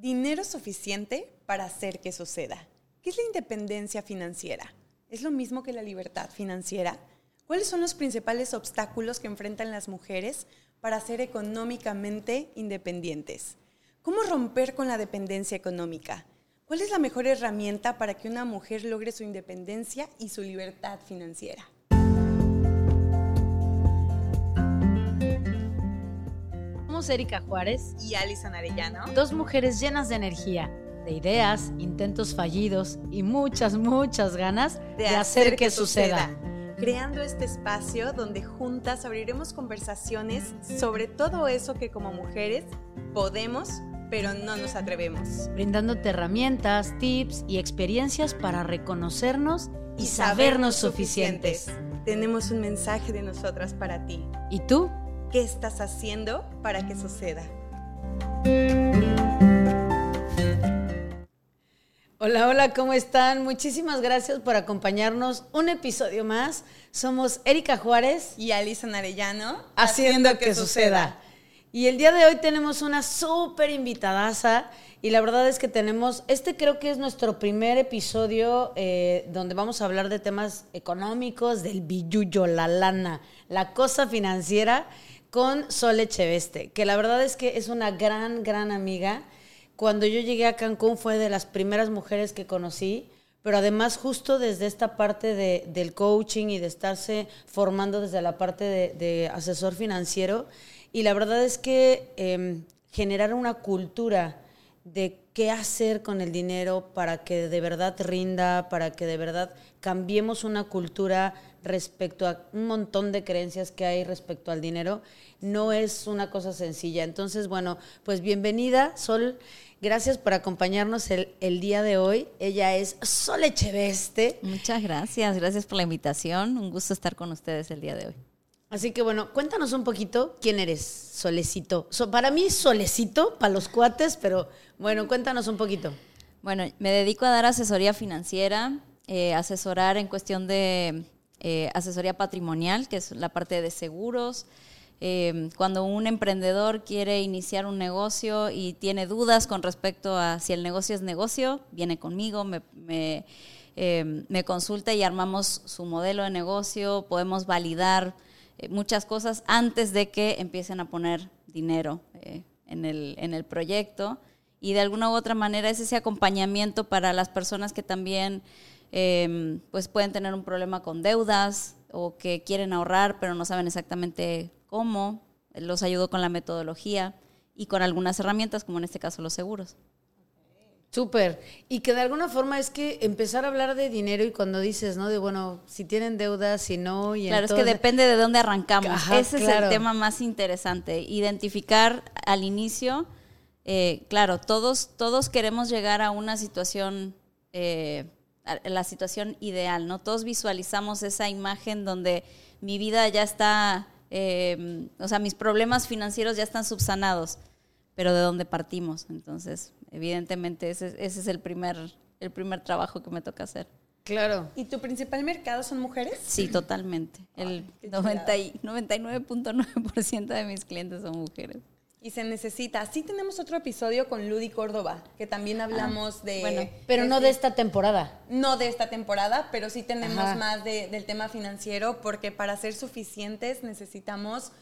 dinero suficiente para hacer que suceda. ¿Qué es la independencia financiera? ¿Es lo mismo que la libertad financiera? ¿Cuáles son los principales obstáculos que enfrentan las mujeres para ser económicamente independientes? ¿Cómo romper con la dependencia económica? ¿Cuál es la mejor herramienta para que una mujer logre su independencia y su libertad financiera? Somos Erika Juárez y Alison Arellano, dos mujeres llenas de energía, de ideas, intentos fallidos y muchas, muchas ganas de, hacer, que, suceda. Creando este espacio donde juntas abriremos conversaciones sobre todo eso que como mujeres podemos pero no nos atrevemos. Brindándote herramientas, tips y experiencias para reconocernos y, sabernos suficientes. Tenemos un mensaje de nosotras para ti. ¿Y tú? ¿Qué estás haciendo para que suceda? Hola, hola, ¿cómo están? Muchísimas gracias por acompañarnos un episodio más. Somos Erika Juárez y Alison Arellano. Haciendo, que, suceda. Y el día de hoy tenemos una súper invitadaza y la verdad es que tenemos, este creo que es nuestro primer episodio eh, donde vamos a hablar de temas económicos, del billuyo, la lana, la cosa financiera con Sole Cheveste, que la verdad es que es una gran, gran amiga. Cuando yo llegué a Cancún fue de las primeras mujeres que conocí, pero además justo desde esta parte de, del coaching y de estarse formando desde la parte de, asesor financiero. Y la verdad es que em, generar una cultura de qué hacer con el dinero para que de verdad rinda, para que de verdad cambiemos una cultura respecto a un montón de creencias que hay respecto al dinero, no es una cosa sencilla. Entonces, bueno, pues bienvenida, Sol. Gracias por acompañarnos el, el día de hoy. Ella es Sol Echeveste. Muchas gracias, gracias por la invitación. Un gusto estar con ustedes el día de hoy. Así que bueno, cuéntanos un poquito quién eres, Solecito. para mí, Solecito, para los cuates, pero bueno, cuéntanos un poquito. Bueno, me dedico a dar asesoría financiera, eh, asesorar en cuestión de eh, asesoría patrimonial, que es la parte de seguros. Eh, cuando un emprendedor quiere iniciar un negocio y tiene dudas con respecto a si el negocio es negocio, viene conmigo, me, me, eh, me consulta y armamos su modelo de negocio, podemos validar muchas cosas antes de que empiecen a poner dinero en, el, en el proyecto. Y de alguna u otra manera es ese acompañamiento para las personas que también Em, pues pueden tener un problema con deudas o que quieren ahorrar pero no saben exactamente cómo. Los ayudo con la metodología y con algunas herramientas, como en este caso los seguros. Súper. Y que de alguna forma es que empezar a hablar de dinero y cuando dices, ¿no? De bueno, si tienen deudas, si no. Y claro, es que depende de dónde arrancamos. Ese es el tema más interesante. Identificar al inicio, eh, claro, todos, todos queremos llegar a una situación eh, la situación ideal, ¿no? Todos visualizamos esa imagen donde mi vida ya está, em, o sea, mis problemas financieros ya están subsanados, pero de dónde partimos. Entonces, evidentemente, ese, es el primer, el primer trabajo que me toca hacer. Claro. ¿Y tu principal mercado son mujeres? Sí, totalmente. El 99.9% de mis clientes son mujeres. Y se necesita. Sí tenemos otro episodio con Ludy Córdoba, que también ah, hablamos de... Bueno, pero no de esta temporada. No de esta temporada, pero sí tenemos más del tema financiero, porque para ser suficientes necesitamos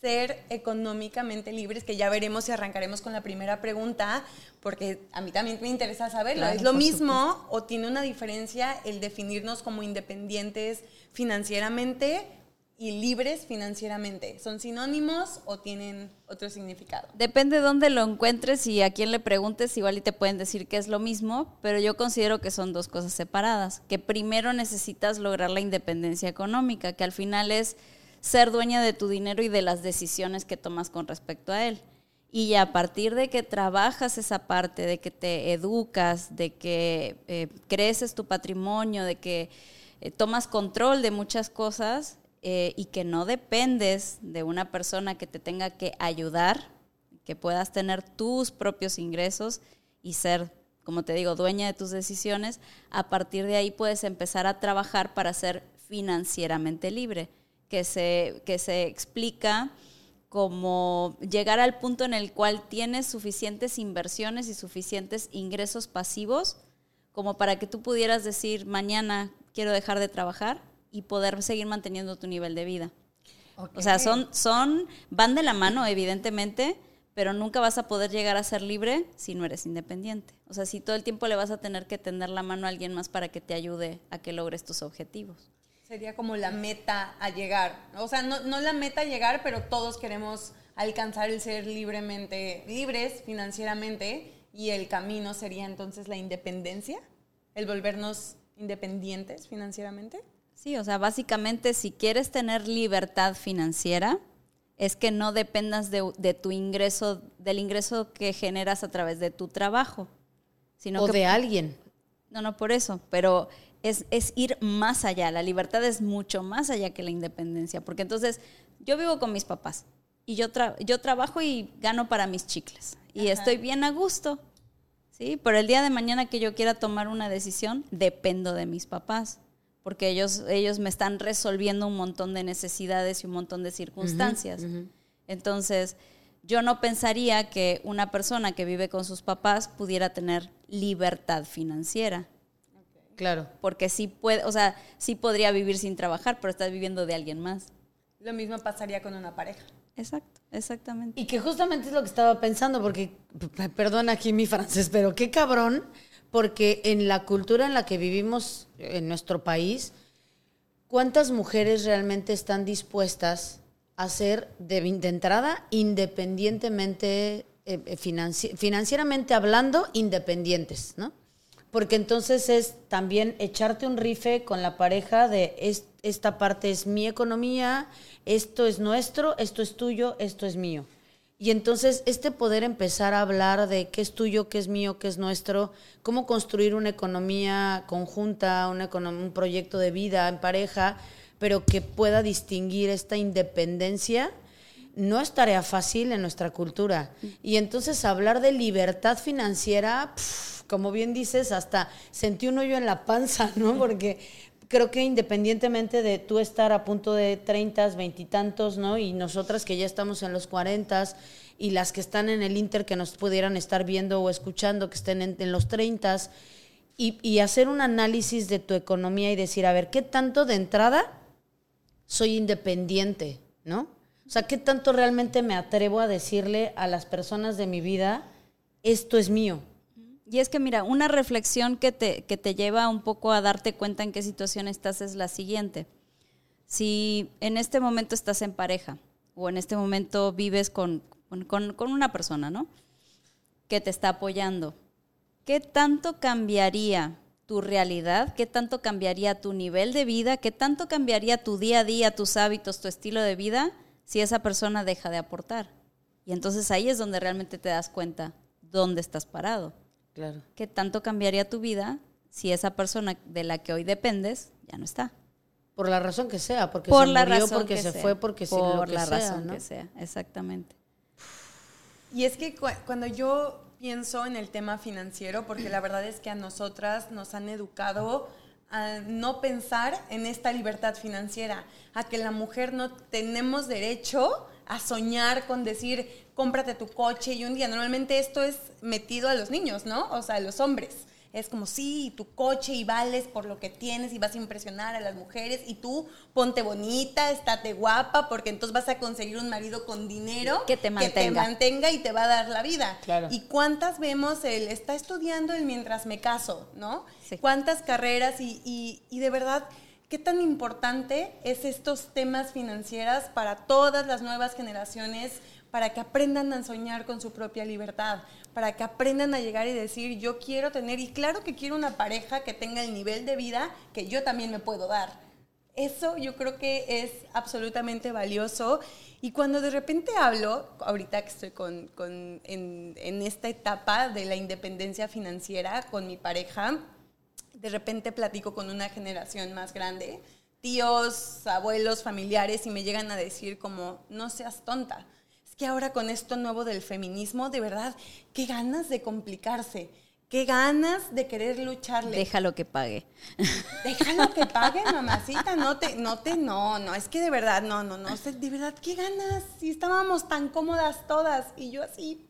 ser económicamente libres, que ya veremos si arrancaremos con la primera pregunta, porque a mí también me interesa saberlo. ¿Es lo mismo o tiene una diferencia el definirnos como independientes financieramente y libres financieramente? ¿Son sinónimos o tienen otro significado? Depende de dónde lo encuentres y a quién le preguntes, igual y te pueden decir que es lo mismo, pero yo considero que son dos cosas separadas, que primero necesitas lograr la independencia económica, que al final es ser dueña de tu dinero y de las decisiones que tomas con respecto a él. Y a partir de que trabajas esa parte, de que te educas, de que eh, creces tu patrimonio, de que eh, tomas control de muchas cosas, eh, y que no dependes de una persona que te tenga que ayudar, que puedas tener tus propios ingresos y ser, como te digo, dueña de tus decisiones, a partir de ahí puedes empezar a trabajar para ser financieramente libre, que se, que se explica como llegar al punto en el cual tienes suficientes inversiones y suficientes ingresos pasivos como para que tú pudieras decir mañana quiero dejar de trabajar y poder seguir manteniendo tu nivel de vida. O sea, son, son, van de la mano, evidentemente, pero nunca vas a poder llegar a ser libre si no eres independiente. O sea, si todo el tiempo le vas a tener que tender la mano a alguien más para que te ayude a que logres tus objetivos. Sería como la meta a llegar. O sea, no, no la meta a llegar, pero todos queremos alcanzar el ser libremente, libres financieramente, y el camino sería entonces la independencia, el volvernos independientes financieramente. Sí, o sea, básicamente si quieres tener libertad financiera, es que no dependas de, tu ingreso, del ingreso que generas a través de tu trabajo. Sino o de alguien. No, no, por eso, pero es, es, ir más allá. La libertad es mucho más allá que la independencia, porque entonces yo vivo con mis papás y yo, yo trabajo y gano para mis chicles y estoy bien a gusto, ¿sí? Pero el día de mañana que yo quiera tomar una decisión, dependo de mis papás porque ellos, ellos me están resolviendo un montón de necesidades y un montón de circunstancias. Entonces, yo no pensaría que una persona que vive con sus papás pudiera tener libertad financiera. Claro. Porque sí puede, o sea, sí podría vivir sin trabajar, pero estás viviendo de alguien más. Lo mismo pasaría con una pareja. Exacto, exactamente. Y que justamente es lo que estaba pensando, porque, perdón aquí mi francés, pero qué cabrón porque en la cultura en la que vivimos en nuestro país, ¿cuántas mujeres realmente están dispuestas a ser de, entrada independientemente, eh, eh, financieramente hablando, independientes, ¿no? Porque entonces es también echarte un rife con la pareja de esta parte es mi economía, esto es nuestro, esto es tuyo, esto es mío. Y entonces este poder empezar a hablar de qué es tuyo, qué es mío, qué es nuestro, cómo construir una economía conjunta, un proyecto de vida en pareja, pero que pueda distinguir esta independencia, no es tarea fácil en nuestra cultura. Y entonces hablar de libertad financiera, como bien dices, hasta sentí un hoyo en la panza, ¿no? Porque creo que independientemente de tú estar a punto de 30, 20 y tantos, ¿no? Y nosotras que ya estamos en los 40 y las que están en el Inter que nos pudieran estar viendo o escuchando que estén en, los 30 y, y hacer un análisis de tu economía y decir, a ver, ¿qué tanto de entrada soy independiente, ¿no? O sea, ¿qué tanto realmente me atrevo a decirle a las personas de mi vida, esto es mío? Y es que mira, una reflexión que te, que te lleva un poco a darte cuenta en qué situación estás es la siguiente. Si en este momento estás en pareja o en este momento vives con, con, con una persona, ¿no? Que te está apoyando, ¿qué tanto cambiaría tu realidad? ¿Qué tanto cambiaría tu nivel de vida? ¿Qué tanto cambiaría tu día a día, tus hábitos, tu estilo de vida si esa persona deja de aportar? Y entonces ahí es donde realmente te das cuenta dónde estás parado. Claro. ¿Qué tanto cambiaría tu vida si esa persona de la que hoy dependes ya no está? Por la razón que sea, porque se la murió, porque se fue, porque Por la razón que sea, exactamente. Y es que cuando yo pienso en el tema financiero, porque la verdad es que a nosotras nos han educado a no pensar en esta libertad financiera, a que la mujer no tenemos derecho a soñar con decir, cómprate tu coche y un día. Normalmente esto es metido a los niños, ¿no? O sea, a los hombres. Es como, sí, tu coche y vales por lo que tienes y vas a impresionar a las mujeres y tú ponte bonita, estate guapa, porque entonces vas a conseguir un marido con dinero que te mantenga, mantenga y te va a dar la vida. Claro. ¿Y cuántas vemos él está estudiando el mientras me caso, ¿no? ¿Cuántas carreras y, y, y de verdad ¿Qué tan importante es estos temas financieros para todas las nuevas generaciones, para que aprendan a soñar con su propia libertad, para que aprendan a llegar y decir, yo quiero tener, y claro que quiero una pareja que tenga el nivel de vida que yo también me puedo dar? Eso yo creo que es absolutamente valioso. Y cuando de repente hablo, ahorita que estoy con, en, en esta etapa de la independencia financiera con mi pareja, de repente platico con una generación más grande, tíos, abuelos, familiares, y me llegan a decir como, no seas tonta. Es que ahora con esto nuevo del feminismo, de verdad, qué ganas de complicarse, qué ganas de querer lucharle. Déjalo que pague. Déjalo que pague, mamacita. No te, no te, no, no, es que de verdad, no, no, no. De verdad, qué ganas. Si estábamos tan cómodas todas y yo así.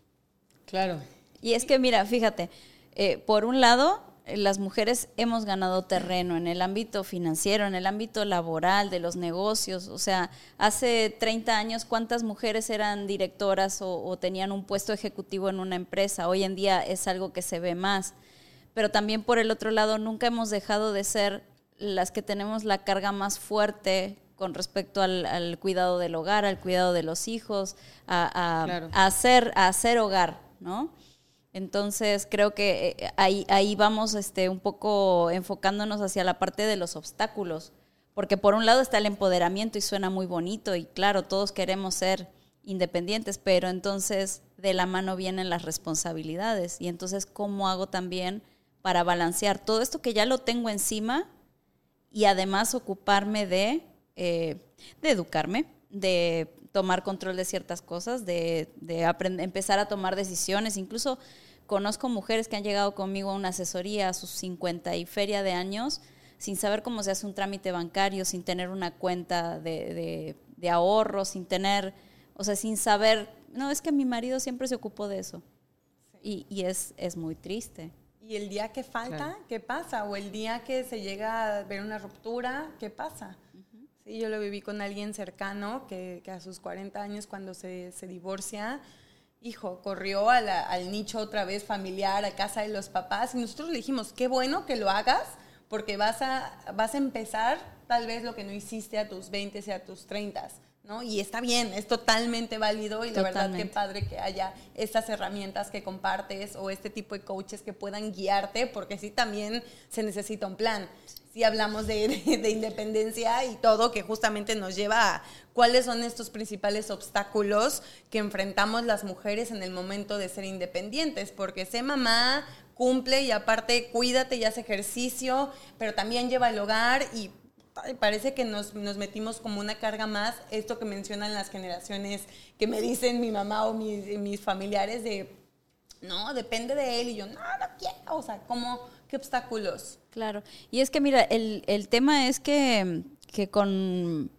Claro. Y es que, mira, fíjate, eh, por un lado, las mujeres hemos ganado terreno en el ámbito financiero, en el ámbito laboral, de los negocios. O sea, hace 30 años, ¿cuántas mujeres eran directoras o, tenían un puesto ejecutivo en una empresa? Hoy en día es algo que se ve más. Pero también por el otro lado, nunca hemos dejado de ser las que tenemos la carga más fuerte con respecto al, cuidado del hogar, al cuidado de los hijos, a, hacer, a hacer hogar, ¿no? Entonces creo que eh, ahí, ahí vamos este, un poco enfocándonos hacia la parte de los obstáculos, porque por un lado está el empoderamiento y suena muy bonito y claro, todos queremos ser independientes, pero entonces de la mano vienen las responsabilidades y entonces cómo hago también para balancear todo esto que ya lo tengo encima y además ocuparme de, eh, de educarme, de tomar control de ciertas cosas, de, de empezar a tomar decisiones. Incluso conozco mujeres que han llegado conmigo a una asesoría a sus 50 y feria de años sin saber cómo se hace un trámite bancario, sin tener una cuenta de, de, ahorro, sin tener, o sea, sin saber, no, es que mi marido siempre se ocupó de eso. Y, y, es, es muy triste. Y el día que falta, ¿qué pasa? O el día que se llega a ver una ruptura, ¿qué pasa? Sí, yo lo viví con alguien cercano que, que a sus 40 años cuando se, se divorcia, hijo, corrió al nicho otra vez familiar, a casa de los papás, y nosotros le dijimos, qué bueno que lo hagas, porque vas a, vas a empezar tal vez lo que no hiciste a tus 20 y a tus 30. ¿no? Y está bien, es totalmente válido y la verdad qué padre que haya estas herramientas que compartes o este tipo de coaches que puedan guiarte, porque sí también se necesita un plan si hablamos de, de, independencia y todo, que justamente nos lleva a cuáles son estos principales obstáculos que enfrentamos las mujeres en el momento de ser independientes, porque sé mamá, cumple y aparte cuídate y hace ejercicio, pero también lleva el hogar y parece que nos, nos, metimos como una carga más, esto que mencionan las generaciones que me dicen mi mamá o mis, mis familiares de, no, depende de él y yo, no, no quiero, o sea, ¿cómo, qué obstáculos? Claro. Y es que, mira, el, el tema es que, que con,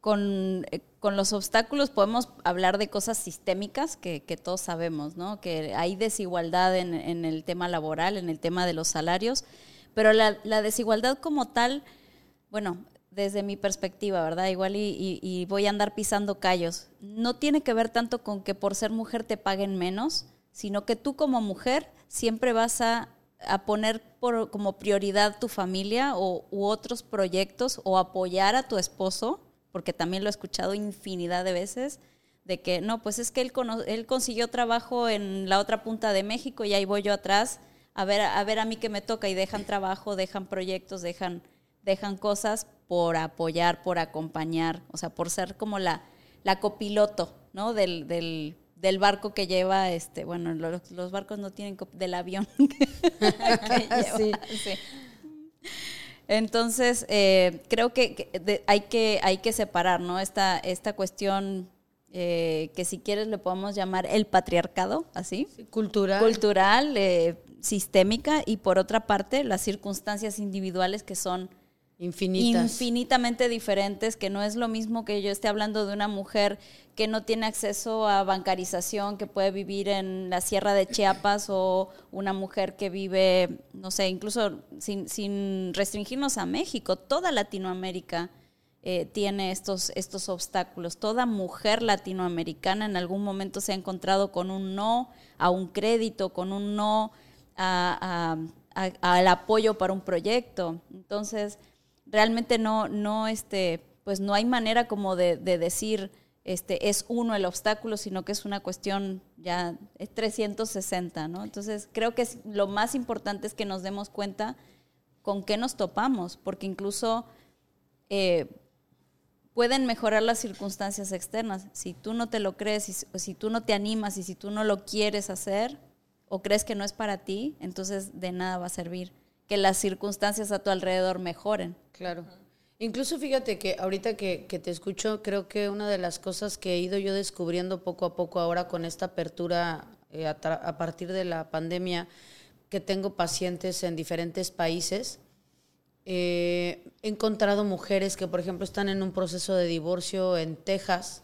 con, eh, con, los obstáculos podemos hablar de cosas sistémicas que, que todos sabemos, ¿no? Que hay desigualdad en, en, el tema laboral, en el tema de los salarios, pero la, la desigualdad como tal, bueno, desde mi perspectiva, ¿verdad? Igual y, y, voy a andar pisando callos. No tiene que ver tanto con que por ser mujer te paguen menos, sino que tú como mujer siempre vas a a poner por, como prioridad tu familia o, u otros proyectos o apoyar a tu esposo, porque también lo he escuchado infinidad de veces, de que no, pues es que él, él consiguió trabajo en la otra punta de México y ahí voy yo atrás a ver, a ver a mí que me toca y dejan trabajo, dejan proyectos, dejan, dejan cosas por apoyar, por acompañar, o sea, por ser como la, la copiloto, ¿no? Del, del, del barco que lleva, este, bueno, los, barcos no tienen del avión Sí, Entonces, eh, creo que, hay que hay que separar, ¿no? Esta, esta cuestión eh, que si quieres le podemos llamar el patriarcado, así. cultural. Cultural, eh, sistémica, y por otra parte, las circunstancias individuales que son Infinitas. infinitamente diferentes, que no es lo mismo que yo esté hablando de una mujer que no tiene acceso a bancarización, que puede vivir en la sierra de Chiapas o una mujer que vive, no sé, incluso sin, sin restringirnos a México, toda Latinoamérica eh, tiene estos, estos obstáculos. Toda mujer latinoamericana en algún momento se ha encontrado con un no a un crédito, con un no al apoyo para un proyecto. Entonces, realmente no, no, este, pues no hay manera como de, decir, este, es uno el obstáculo, sino que es una cuestión ya es 360, ¿no? Entonces, creo que lo más importante es que nos demos cuenta con qué nos topamos, porque incluso eh, pueden mejorar las circunstancias externas. Si tú no te lo crees, si, si tú no te animas y si tú no lo quieres hacer o crees que no es para ti, entonces de nada va a servir que las circunstancias a tu alrededor mejoren. Claro. Incluso fíjate que ahorita que, te escucho, creo que una de las cosas que he ido yo descubriendo poco a poco ahora con esta apertura eh, a, partir de la pandemia, que tengo pacientes en diferentes países, eh, he encontrado mujeres que, por ejemplo, están en un proceso de divorcio en Texas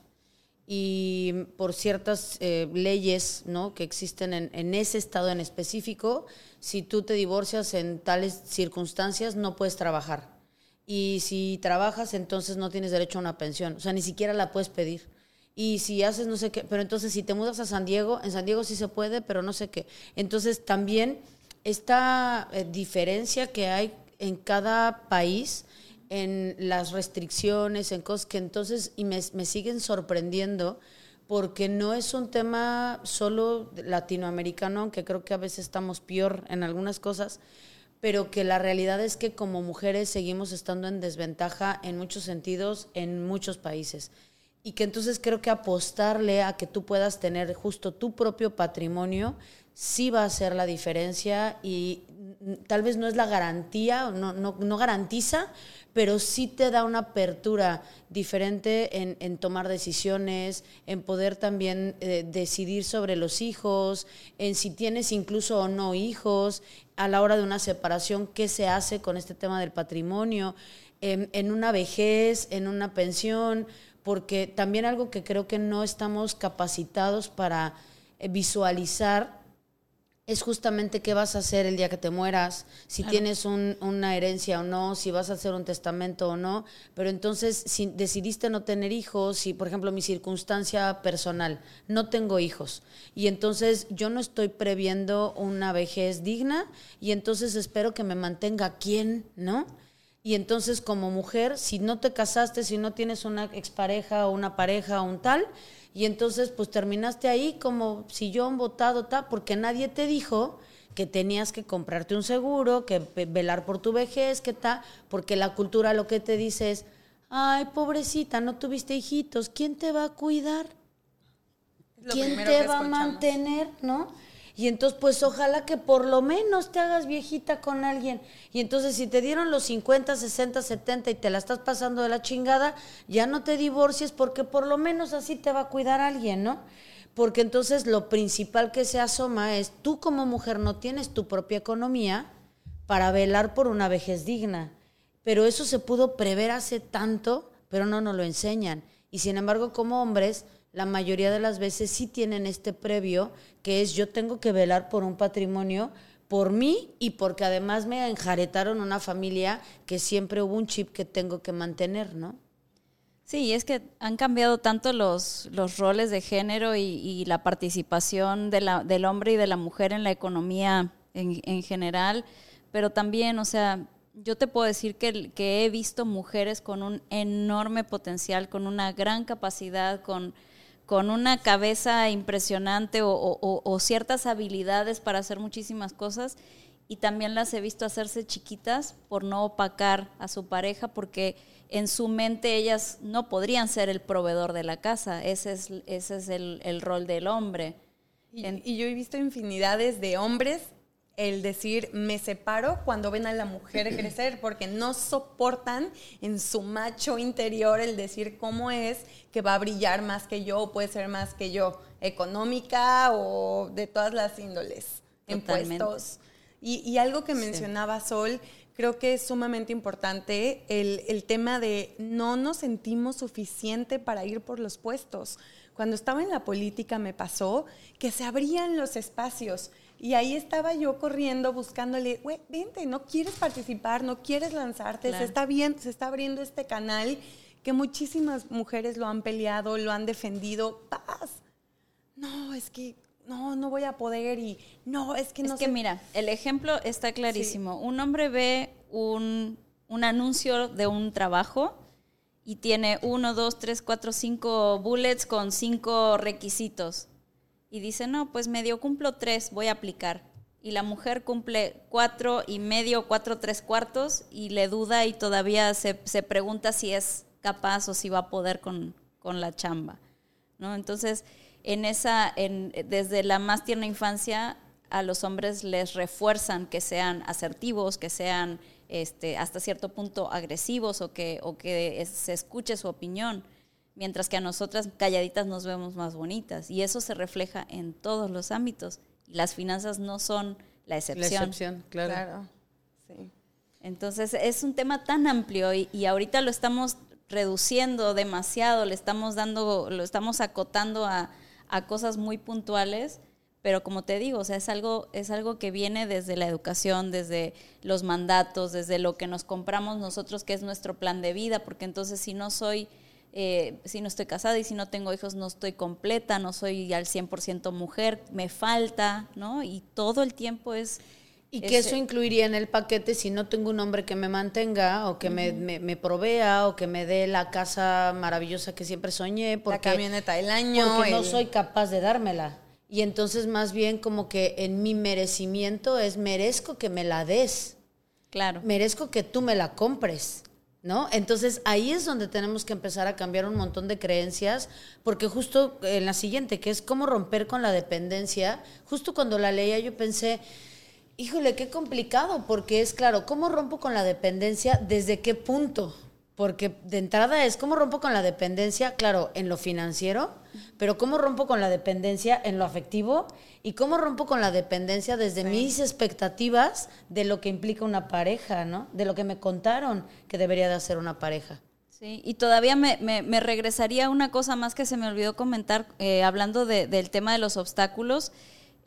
y por ciertas eh, leyes ¿no? que existen en, ese estado en específico, si tú te divorcias en tales circunstancias no puedes trabajar. Y si trabajas, entonces no tienes derecho a una pensión. O sea, ni siquiera la puedes pedir. Y si haces no sé qué, pero entonces si te mudas a San Diego, en San Diego sí se puede, pero no sé qué. Entonces también esta eh, diferencia que hay en cada país, en las restricciones, en cosas que entonces, y me, me siguen sorprendiendo, porque no es un tema solo latinoamericano, aunque creo que a veces estamos peor en algunas cosas, pero que la realidad es que como mujeres seguimos estando en desventaja en muchos sentidos en muchos países. Y que entonces creo que apostarle a que tú puedas tener justo tu propio patrimonio sí va a hacer la diferencia y tal vez no es la garantía, no, no, no garantiza, pero sí te da una apertura diferente en, tomar decisiones, en poder también eh, decidir sobre los hijos, en si tienes incluso o no hijos, a la hora de una separación, qué se hace con este tema del patrimonio, en, en una vejez, en una pensión, porque también algo que creo que no estamos capacitados para eh, visualizar es justamente qué vas a hacer el día que te mueras, si tienes una herencia o no, si vas a hacer un testamento o no. Pero entonces, si decidiste no tener hijos, si por ejemplo mi circunstancia personal, no tengo hijos, y entonces yo no estoy previendo una vejez digna, y entonces espero que me mantenga quién, ¿no? Y entonces como mujer, si no te casaste, si no tienes una expareja o una pareja o un tal, y entonces pues terminaste ahí como sillón botado, tal, porque nadie te dijo que tenías que comprarte un seguro, que velar por tu vejez, que tal, porque la cultura lo que te dice es, ay, pobrecita, no tuviste hijitos, ¿quién te va a cuidar? ¿Quién te va a mantener, no? Y entonces, pues ojalá que por lo menos te hagas viejita con alguien. Y entonces, si te dieron los 50, 60, 70 y te la estás pasando de la chingada, ya no te divorcies porque por lo menos así te va a cuidar alguien, ¿no? Porque entonces lo principal que se asoma es, tú como mujer no tienes tu propia economía para velar por una vejez digna. Pero eso se pudo prever hace tanto, pero no nos lo enseñan. Y sin embargo, como hombres, la mayoría de las veces sí tienen este previo, que es yo tengo que velar por un patrimonio por mí y porque además me enjaretaron una familia que siempre hubo un chip que tengo que mantener, ¿no? Sí, es que han cambiado tanto los, los roles de género y, la participación del hombre y de la mujer en la economía en, en general, pero también, o sea, yo te puedo decir que, que he visto mujeres con un enorme potencial, con una gran capacidad, con con una cabeza impresionante o, ciertas habilidades para hacer muchísimas cosas y también las he visto hacerse chiquitas por no opacar a su pareja porque en su mente ellas no podrían ser el proveedor de la casa, ese es, ese es el, rol del hombre. y yo he visto infinidades de hombres el decir me separo cuando ven a la mujer crecer, porque no soportan en su macho interior el decir cómo es que va a brillar más que yo o puede ser más que yo, económica o de todas las índoles, impuestos. Y, y, algo que mencionaba Sol, creo que es sumamente importante el, el tema de no nos sentimos suficiente para ir por los puestos. Cuando estaba en la política me pasó que se abrían los espacios y ahí estaba yo corriendo buscándole, güey, vente, no quieres participar, no quieres lanzarte, se está bien, se está abriendo este canal que muchísimas mujeres lo han peleado, lo han defendido, paz. No, es que no, no voy a poder y no, es que no. Es que mira, el ejemplo está clarísimo. Un hombre ve un, un anuncio de un trabajo y tiene uno, dos, tres, cuatro, cinco bullets con cinco requisitos y dice, no, pues medio cumplo tres, voy a aplicar. Y la mujer cumple cuatro y medio, cuatro, tres cuartos y le duda y todavía se, pregunta si es capaz o si va a poder con, la chamba. ¿no? Entonces, en esa, en, desde la más tierna infancia, a los hombres les refuerzan que sean asertivos, que sean este, hasta cierto punto agresivos o que, o que se escuche su opinión mientras que a nosotras calladitas nos vemos más bonitas y eso se refleja en todos los ámbitos. Y las finanzas no son la excepción. La excepción, claro. Sí. Entonces es un tema tan amplio y, y, ahorita lo estamos reduciendo demasiado, le estamos dando, lo estamos acotando a, a cosas muy puntuales pero como te digo, o sea, es algo, es algo que viene desde la educación, desde los mandatos, desde lo que nos compramos nosotros, que es nuestro plan de vida, porque entonces si no soy, eh, si no estoy casada y si no tengo hijos, no estoy completa, no soy al 100% mujer, me falta, ¿no? Y todo el tiempo es... Y que eso incluiría en el paquete si no tengo un hombre que me mantenga o que me, me, provea o que me dé la casa maravillosa que siempre soñé. Porque, la camioneta del año. Porque no soy capaz de dármela. Y entonces más bien como que en mi merecimiento es merezco que me la des. Claro. Merezco que tú me la compres. ¿No? Entonces ahí es donde tenemos que empezar a cambiar un montón de creencias, porque justo en la siguiente, que es cómo romper con la dependencia, justo cuando la leía yo pensé, híjole, qué complicado, porque es claro, ¿cómo rompo con la dependencia? ¿Desde qué punto? Porque de entrada es cómo rompo con la dependencia, claro, en lo financiero, pero cómo rompo con la dependencia en lo afectivo y cómo rompo con la dependencia desde mis expectativas de lo que implica una pareja, ¿no? De lo que me contaron que debería de hacer una pareja. Sí, y todavía me, me, regresaría una cosa más que se me olvidó comentar, eh, hablando del tema de los obstáculos,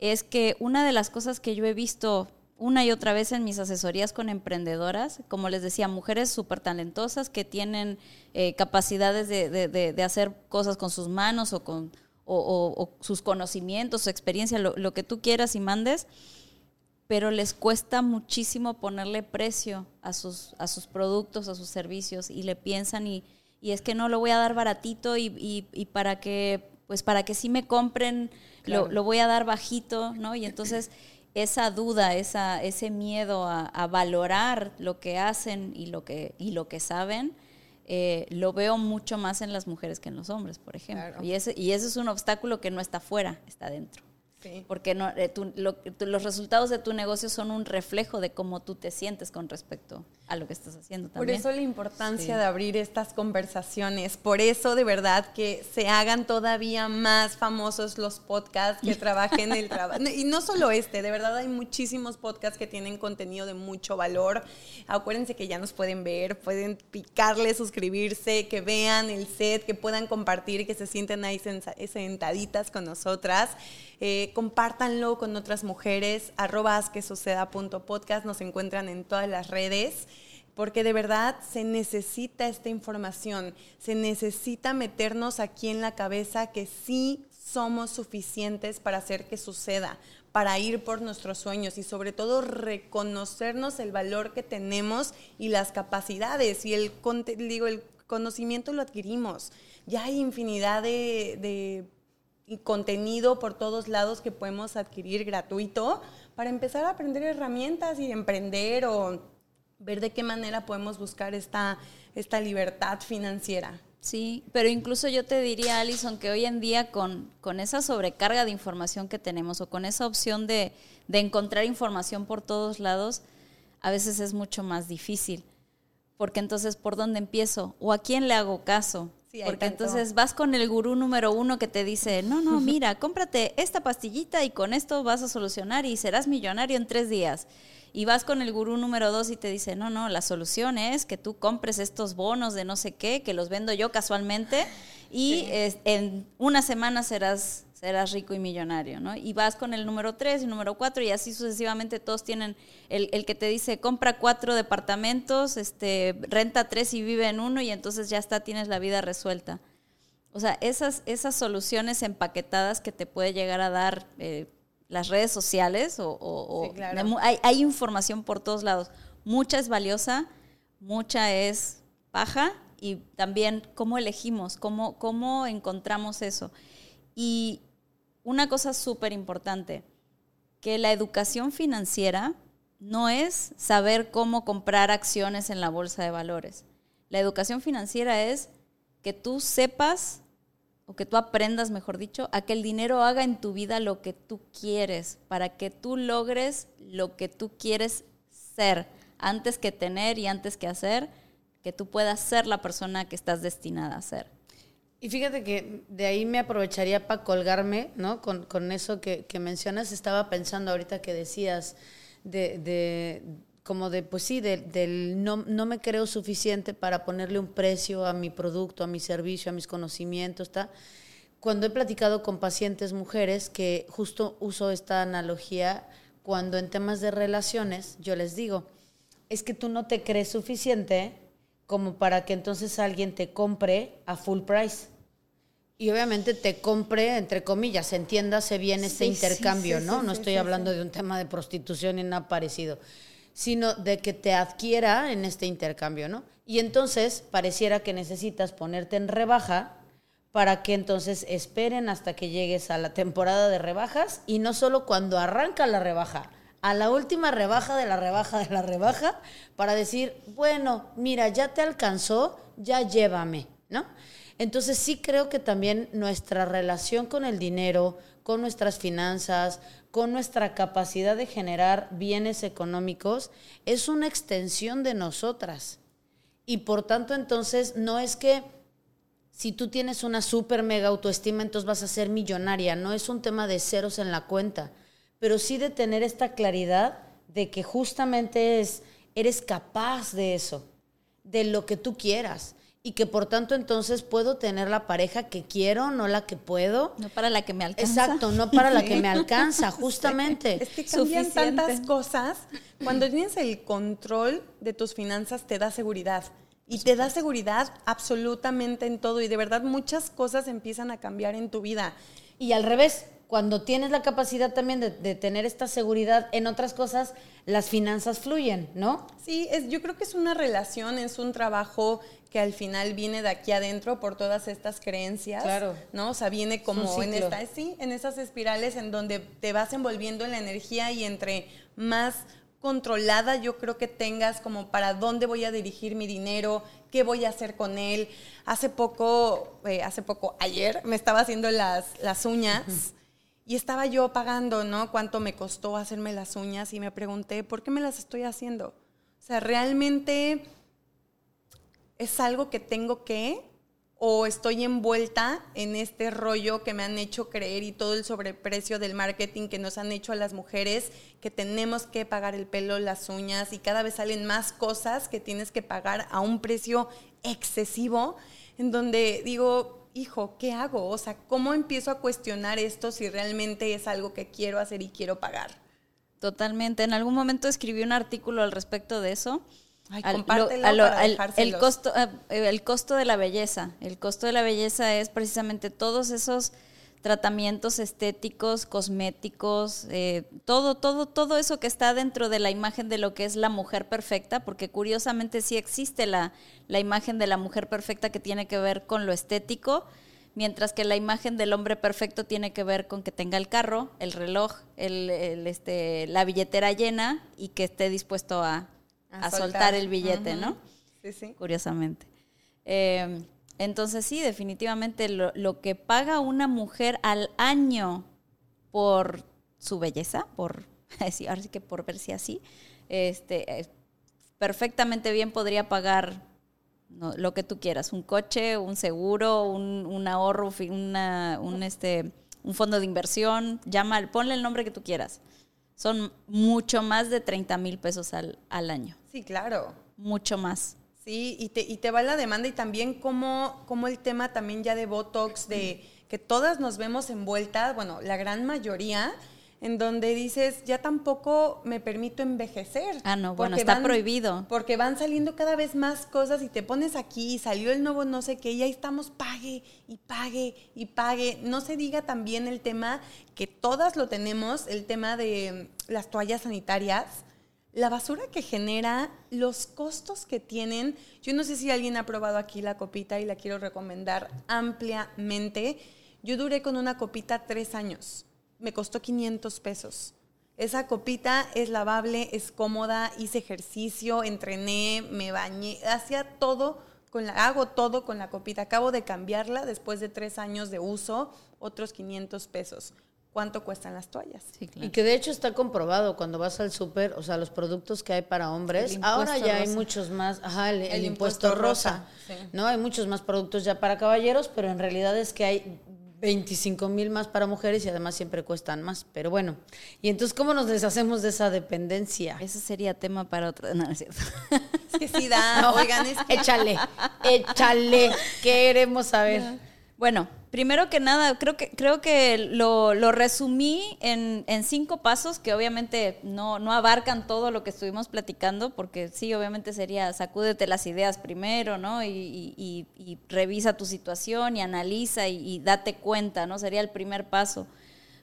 es que una de las cosas que yo he visto una y otra vez en mis asesorías con emprendedoras, como les decía, mujeres súper talentosas que tienen eh, capacidades de, hacer cosas con sus manos o con sus conocimientos, su experiencia, lo, que tú quieras y mandes, pero les cuesta muchísimo ponerle precio a sus, a sus productos, a sus servicios, y le piensan y, es que no lo voy a dar baratito y, y, para que pues para que sí me compren lo, lo, voy a dar bajito, ¿no? Y entonces esa duda, esa, ese miedo a, valorar lo que hacen y lo que, y lo que saben, eh, lo veo mucho más en las mujeres que en los hombres, por ejemplo. Y, ese, y ese es un obstáculo que no está fuera, está dentro. Porque no, eh, los resultados de tu negocio son un reflejo de cómo tú te sientes con respecto a lo que estás haciendo también. Por eso la importancia de abrir estas conversaciones. Por eso, de verdad, que se hagan todavía más famosos los podcasts que trabajen el trabajo. Y no solo este, de verdad hay muchísimos podcasts que tienen contenido de mucho valor. Acuérdense que ya nos pueden ver, pueden picarle, suscribirse, que vean el set, que puedan compartir, que se sienten ahí sentaditas con nosotras. Eh, compártanlo con otras mujeres, arroba podcast, nos encuentran en todas las redes porque de verdad se necesita esta información, se necesita meternos aquí en la cabeza que sí somos suficientes para hacer que suceda, para ir por nuestros sueños y sobre todo reconocernos el valor que tenemos y las capacidades y el, digo, el conocimiento lo adquirimos. Ya hay infinidad de contenido por todos lados que podemos adquirir gratuito para empezar a aprender herramientas y emprender o ver de qué manera podemos buscar esta, esta libertad financiera. Sí, pero incluso yo te diría, Alison, que hoy en día con, con esa sobrecarga de información que tenemos o con esa opción de, de encontrar información por todos lados, a veces es mucho más difícil. Porque entonces, ¿por dónde empiezo? ¿O a quién le hago caso? Porque entonces vas con el gurú número uno que te dice, no, no, mira, cómprate esta pastillita y con esto vas a solucionar y serás millonario en tres días. Y vas con el gurú número dos y te dice, no, no, la solución es que tú compres estos bonos de no sé qué, que los vendo yo casualmente, y en una semana serás serás rico y millonario, ¿no? Y vas con el número 3 y número 4 y así sucesivamente todos tienen el, el, que te dice compra cuatro departamentos, este, renta tres y vive en uno y entonces ya está, tienes la vida resuelta. O sea, esas, esas soluciones empaquetadas que te puede llegar a dar eh, las redes sociales o, hay, hay información por todos lados. Mucha es valiosa, mucha es paja y también cómo elegimos, cómo, cómo encontramos eso. Y, una cosa súper importante, que la educación financiera no es saber cómo comprar acciones en la bolsa de valores. La educación financiera es que tú sepas, o que tú aprendas, mejor dicho, a que el dinero haga en tu vida lo que tú quieres, para que tú logres lo que tú quieres ser, antes que tener y antes que hacer, que tú puedas ser la persona que estás destinada a ser. Y fíjate que de ahí me aprovecharía para colgarme, ¿no? Con, con eso que, que, mencionas, estaba pensando ahorita que decías de, de como de, pues sí, del no, no me creo suficiente para ponerle un precio a mi producto, a mi servicio, a mis conocimientos, ¿está? Cuando he platicado con pacientes mujeres, que justo uso esta analogía, cuando en temas de relaciones, yo les digo, es que tú no te crees suficiente como para que entonces alguien te compre a full price y obviamente te compre, entre comillas, entiéndase bien este intercambio, ¿no? no estoy hablando de un tema de prostitución ni nada parecido, sino de que te adquiera en este intercambio, ¿no? Y entonces pareciera que necesitas ponerte en rebaja para que entonces esperen hasta que llegues a la temporada de rebajas y no solo cuando arranca la rebaja, a la última rebaja de la rebaja de la rebaja para decir, bueno, mira, ya te alcanzó, ya llévame, ¿no? Entonces sí creo que también nuestra relación con el dinero, con nuestras finanzas, con nuestra capacidad de generar bienes económicos, es una extensión de nosotras. Y por tanto entonces no es que si tú tienes una super mega autoestima, entonces vas a ser millonaria. No es un tema de ceros en la cuenta, pero sí de tener esta claridad de que justamente es, eres capaz de eso, de lo que tú quieras y que por tanto entonces puedo tener la pareja que quiero, no la que puedo. No para la que me alcanza. Exacto, no para la que me alcanza, justamente. Es que cambian tantas cosas. Cuando tienes el control de tus finanzas te da seguridad. Y te da seguridad absolutamente en todo. Y de verdad muchas cosas empiezan a cambiar en tu vida. Y al revés, cuando tienes la capacidad también de, tener esta seguridad en otras cosas, las finanzas fluyen, ¿no? Sí, es, yo creo que es una relación, es un trabajo que al final viene de aquí adentro por todas estas creencias, claro. ¿no? O sea, viene como en esta, sí, en esas espirales en donde te vas envolviendo en la energía y entre más controlada yo creo que tengas como para dónde voy a dirigir mi dinero, qué voy a hacer con él. Hace poco, eh, hace poco, ayer me estaba haciendo las, las uñas. Y estaba yo pagando, ¿no? Cuánto me costó hacerme las uñas y me pregunté, ¿por qué me las estoy haciendo? O sea, ¿realmente es algo que tengo que o estoy envuelta en este rollo que me han hecho creer y todo el sobreprecio del marketing que nos han hecho a las mujeres, que tenemos que pagar el pelo, las uñas y cada vez salen más cosas que tienes que pagar a un precio excesivo, en donde digo, hijo, ¿qué hago? O sea, ¿cómo empiezo a cuestionar esto si realmente es algo que quiero hacer y quiero pagar? Totalmente. En algún momento escribí un artículo al respecto de eso. Ay, compártelo el costo eh, el costo de la belleza el costo de la belleza es precisamente todos esos tratamientos estéticos, cosméticos, eh, todo, todo, todo eso que está dentro de la imagen de lo que es la mujer perfecta, porque curiosamente sí existe la, la imagen de la mujer perfecta que tiene que ver con lo estético, mientras que la imagen del hombre perfecto tiene que ver con que tenga el carro, el reloj, el, este, la billetera llena y que esté dispuesto a, soltar. el billete, ¿no? Sí, sí. Curiosamente. Eh, entonces sí, definitivamente lo, que paga una mujer al año por su belleza, por ahora sí que por verse así, este, perfectamente bien podría pagar lo que tú quieras, un coche, un seguro, un, ahorro, una, un, este, un fondo de inversión, llama, ponle el nombre que tú quieras. Son mucho más de 30 mil pesos al, al año. Sí, claro. Mucho más. Sí, y te, y te va la demanda y también como, como el tema también ya de Botox, de que todas nos vemos envueltas, bueno, la gran mayoría, en donde dices, ya tampoco me permito envejecer. Ah, no, bueno, está prohibido. Porque van saliendo cada vez más cosas y te pones aquí, salió el nuevo no sé qué, y ahí estamos, pague y pague y pague. No se diga también el tema que todas lo tenemos, el tema de las toallas sanitarias la basura que genera, los costos que tienen. Yo no sé si alguien ha probado aquí la copita y la quiero recomendar ampliamente. Yo duré con una copita tres años. Me costó 500 pesos. Esa copita es lavable, es cómoda, hice ejercicio, entrené, me bañé, hacía todo, con la, hago todo con la copita. Acabo de cambiarla después de tres años de uso, otros 500 pesos. Cuánto cuestan las toallas. Y que de hecho está comprobado cuando vas al súper, o sea, los productos que hay para hombres, ahora ya hay muchos más, ajá, el, impuesto, rosa, ¿no? Hay muchos más productos ya para caballeros, pero en realidad es que hay 25 mil más para mujeres y además siempre cuestan más. Pero bueno, ¿y entonces cómo nos deshacemos de esa dependencia? Ese sería tema para otro. No, es cierto. Es que sí da, oigan, Échale, échale, queremos saber. Bueno, primero que nada, creo que, creo que lo, lo resumí en, en, cinco pasos que obviamente no, no, abarcan todo lo que estuvimos platicando, porque sí, obviamente sería sacúdete las ideas primero, ¿no? Y, y, y revisa tu situación y analiza y, date cuenta, ¿no? Sería el primer paso.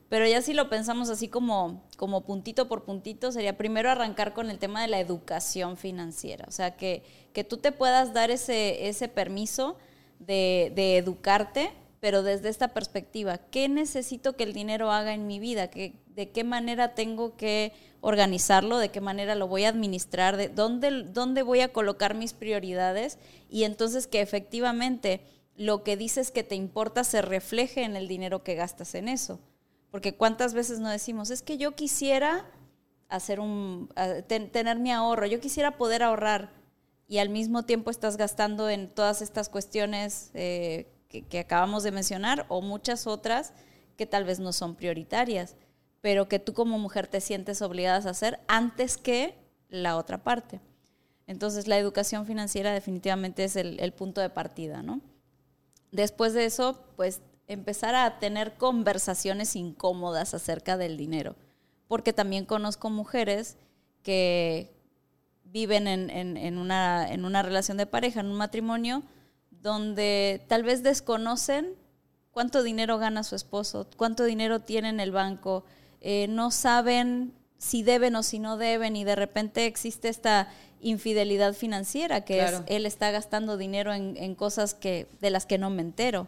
Pero ya si lo pensamos así como, como puntito por puntito, sería primero arrancar con el tema de la educación financiera. O sea, que, que tú te puedas dar ese, ese permiso de, educarte, pero desde esta perspectiva, ¿qué necesito que el dinero haga en mi vida? ¿Qué, ¿De qué manera tengo que organizarlo? ¿De qué manera lo voy a administrar? ¿De dónde, dónde voy a colocar mis prioridades? Y entonces que efectivamente lo que dices que te importa se refleje en el dinero que gastas en eso. Porque cuántas veces no decimos, es que yo quisiera hacer un, tener mi ahorro, yo quisiera poder ahorrar y al mismo tiempo estás gastando en todas estas cuestiones eh, que, acabamos de mencionar o muchas otras que tal vez no son prioritarias, pero que tú como mujer te sientes obligada a hacer antes que la otra parte. Entonces la educación financiera definitivamente es el, el punto de partida, ¿no? Después de eso, pues empezar a tener conversaciones incómodas acerca del dinero, porque también conozco mujeres que viven en, en, una, en una relación de pareja, en un matrimonio, donde tal vez desconocen cuánto dinero gana su esposo, cuánto dinero tiene en el banco, eh, no saben si deben o si no deben y de repente existe esta infidelidad financiera que es él está gastando dinero en, en, cosas que de las que no me entero.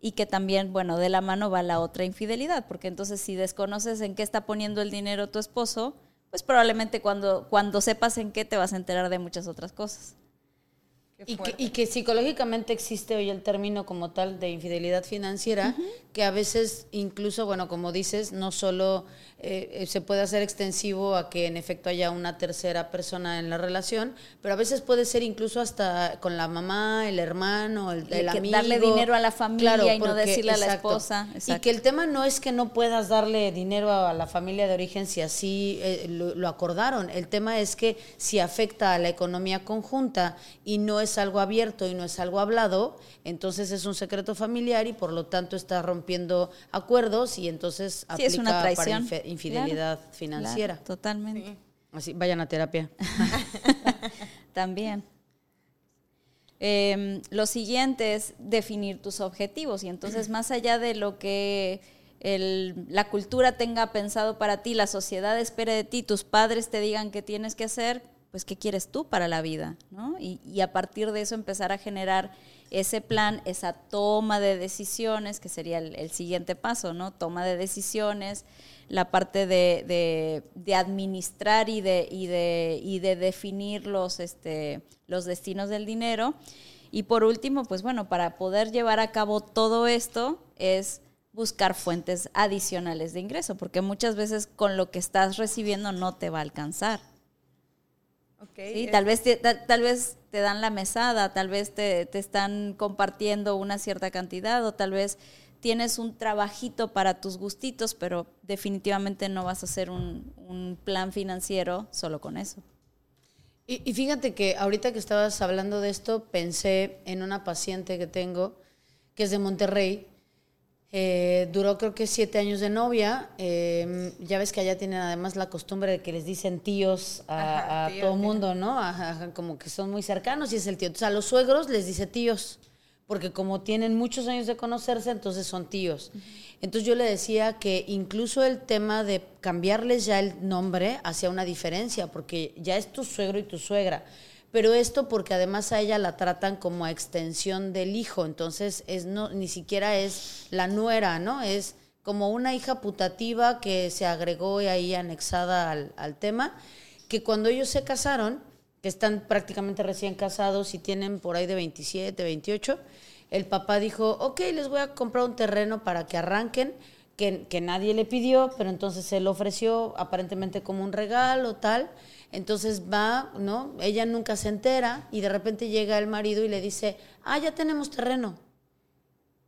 Y que también bueno de la mano va la otra infidelidad porque entonces si desconoces en qué está poniendo el dinero tu esposo pues probablemente cuando, cuando sepas en qué te vas a enterar de muchas otras cosas. Y que, y que, psicológicamente existe hoy el término como tal de infidelidad financiera, que a veces incluso, bueno, como dices, no solo eh, se puede hacer extensivo a que en efecto haya una tercera persona en la relación, pero a veces puede ser incluso hasta con la mamá, el hermano, el, el amigo. Darle dinero a la familia y no decirle a la esposa. Y que el tema no es que no puedas darle dinero a la familia de origen si así eh, lo, acordaron. El tema es que si afecta a la economía conjunta y no es algo abierto y no es algo hablado, entonces es un secreto familiar y por lo tanto está rompiendo acuerdos y entonces aplica es una traición infidelidad financiera. totalmente. Así, vayan a terapia. También. Em, lo siguiente es definir tus objetivos y entonces más allá de lo que la cultura tenga pensado para ti, la sociedad espere de ti, tus padres te digan que tienes que hacer, pues qué quieres tú para la vida, ¿no? Y, a partir de eso empezar a generar ese plan, esa toma de decisiones, que sería el, el siguiente paso, ¿no? Toma de decisiones, la parte de, administrar y de, y de, y de definir los, este, los destinos del dinero. Y por último, pues bueno, para poder llevar a cabo todo esto es buscar fuentes adicionales de ingreso, porque muchas veces con lo que estás recibiendo no te va a alcanzar. Okay, Tal, vez te, tal, vez te dan la mesada, tal vez te, te, están compartiendo una cierta cantidad o tal vez tienes un trabajito para tus gustitos, pero definitivamente no vas a hacer un, plan financiero solo con eso. Y, fíjate que ahorita que estabas hablando de esto, pensé en una paciente que tengo, que es de Monterrey. Eh, duró creo que siete años de novia. Eh, ya ves que allá tienen además la costumbre de que les dicen tíos a, todo el mundo, ¿no? como que son muy cercanos y es el tío. Entonces a los suegros les dice tíos porque como tienen muchos años de conocerse, entonces son tíos. Entonces yo le decía que incluso el tema de cambiarles ya el nombre hacía una diferencia, porque ya es tu suegro y tu suegra. Pero esto porque además a ella la tratan como a extensión del hijo, entonces es no ni siquiera es la nuera, ¿no? Es como una hija putativa que se agregó ahí anexada al, al tema, que cuando ellos se casaron, que están prácticamente recién casados y tienen por ahí de 27, 28, el papá dijo, ok, les voy a comprar un terreno para que arranquen, que, que nadie le pidió, pero entonces se lo ofreció aparentemente como un regalo, tal. Entonces va, ¿no? Ella nunca se entera y de repente llega el marido y le dice, ah, ya tenemos terreno.